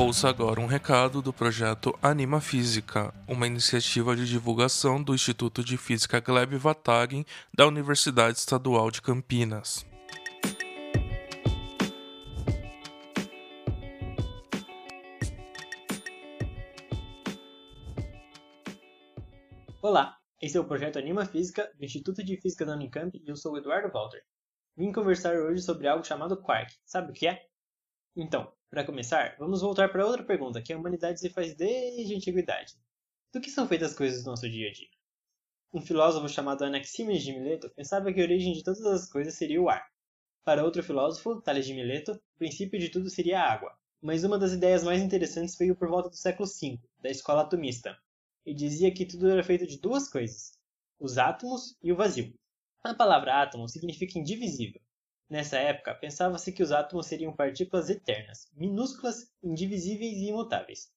Ouça agora um recado do projeto Anima Física, uma iniciativa de divulgação do Instituto de Física Gleb Vatagen da Universidade Estadual de Campinas. Olá, esse é o projeto Anima Física do Instituto de Física da Unicamp e eu sou o Eduardo Walter. Vim conversar hoje sobre algo chamado quark. Sabe o que é? Então, para começar, vamos voltar para outra pergunta que a humanidade se faz desde a antiguidade. Do que são feitas as coisas do nosso dia a dia? Um filósofo chamado Anaximenes de Mileto pensava que a origem de todas as coisas seria o ar. Para outro filósofo, Tales de Mileto, o princípio de tudo seria a água. Mas uma das ideias mais interessantes veio por volta do século V, da escola atomista, e dizia que tudo era feito de duas coisas: os átomos e o vazio. A palavra átomo significa indivisível. Nessa época, pensava-se que os átomos seriam partículas eternas, minúsculas, indivisíveis e imutáveis.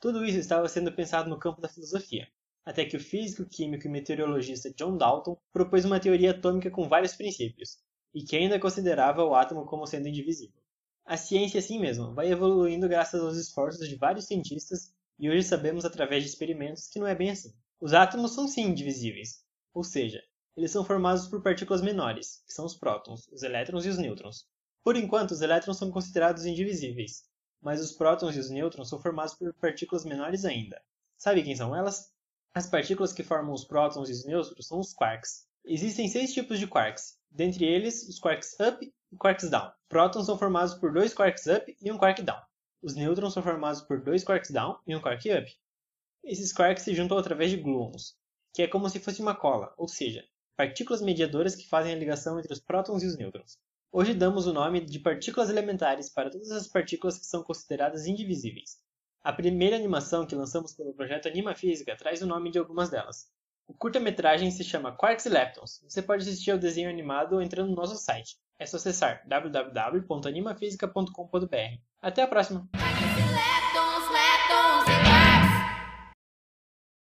Tudo isso estava sendo pensado no campo da filosofia, até que o físico, químico e meteorologista John Dalton propôs uma teoria atômica com vários princípios, e que ainda considerava o átomo como sendo indivisível. A ciência, assim mesmo, vai evoluindo graças aos esforços de vários cientistas, e hoje sabemos através de experimentos que não é bem assim. Os átomos são sim indivisíveis, ou seja, eles são formados por partículas menores, que são os prótons, os elétrons e os nêutrons. Por enquanto, os elétrons são considerados indivisíveis, mas os prótons e os nêutrons são formados por partículas menores ainda. Sabe quem são elas? As partículas que formam os prótons e os nêutrons são os quarks. Existem seis tipos de quarks, dentre eles os quarks up e quarks down. Prótons são formados por dois quarks up e um quark down. Os nêutrons são formados por dois quarks down e um quark up. Esses quarks se juntam através de gluons, que é como se fosse uma cola, ou seja, partículas mediadoras que fazem a ligação entre os prótons e os nêutrons. Hoje damos o nome de partículas elementares para todas as partículas que são consideradas indivisíveis. A primeira animação que lançamos pelo projeto Anima Física traz o nome de algumas delas. O curta-metragem se chama Quarks e Leptons. Você pode assistir ao desenho animado entrando no nosso site. É só acessar www.animafisica.com.br. Até a próxima!